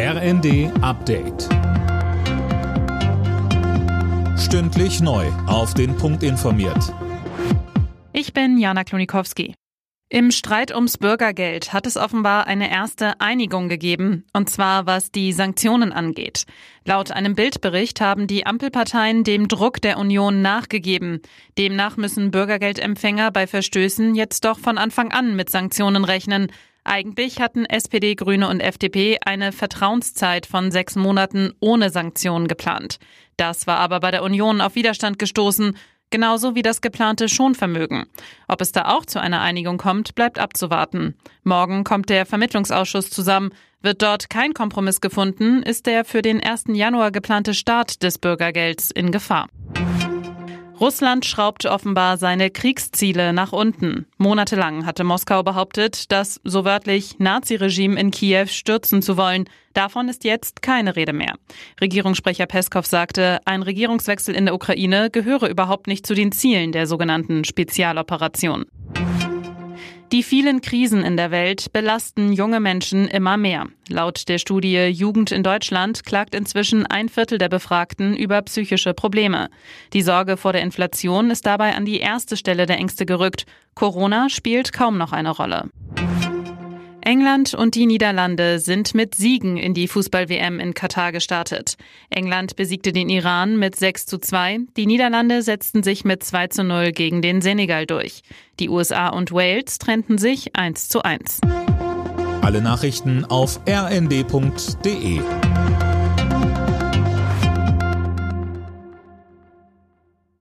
RND Update. Stündlich neu. Auf den Punkt informiert. Ich bin Jana Klonikowski. Im Streit ums Bürgergeld hat es offenbar eine erste Einigung gegeben, und zwar was die Sanktionen angeht. Laut einem Bildbericht haben die Ampelparteien dem Druck der Union nachgegeben. Demnach müssen Bürgergeldempfänger bei Verstößen jetzt doch von Anfang an mit Sanktionen rechnen. Eigentlich hatten SPD, Grüne und FDP eine Vertrauenszeit von sechs Monaten ohne Sanktionen geplant. Das war aber bei der Union auf Widerstand gestoßen genauso wie das geplante Schonvermögen. Ob es da auch zu einer Einigung kommt, bleibt abzuwarten. Morgen kommt der Vermittlungsausschuss zusammen. Wird dort kein Kompromiss gefunden, ist der für den 1. Januar geplante Start des Bürgergelds in Gefahr. Russland schraubt offenbar seine Kriegsziele nach unten. Monatelang hatte Moskau behauptet, das so wörtlich Naziregime in Kiew stürzen zu wollen. Davon ist jetzt keine Rede mehr. Regierungssprecher Peskov sagte, ein Regierungswechsel in der Ukraine gehöre überhaupt nicht zu den Zielen der sogenannten Spezialoperation. Die vielen Krisen in der Welt belasten junge Menschen immer mehr. Laut der Studie Jugend in Deutschland klagt inzwischen ein Viertel der Befragten über psychische Probleme. Die Sorge vor der Inflation ist dabei an die erste Stelle der Ängste gerückt. Corona spielt kaum noch eine Rolle. England und die Niederlande sind mit Siegen in die Fußball-WM in Katar gestartet. England besiegte den Iran mit 6 zu 2. Die Niederlande setzten sich mit 2 zu 0 gegen den Senegal durch. Die USA und Wales trennten sich 1 zu 1. Alle Nachrichten auf rnd.de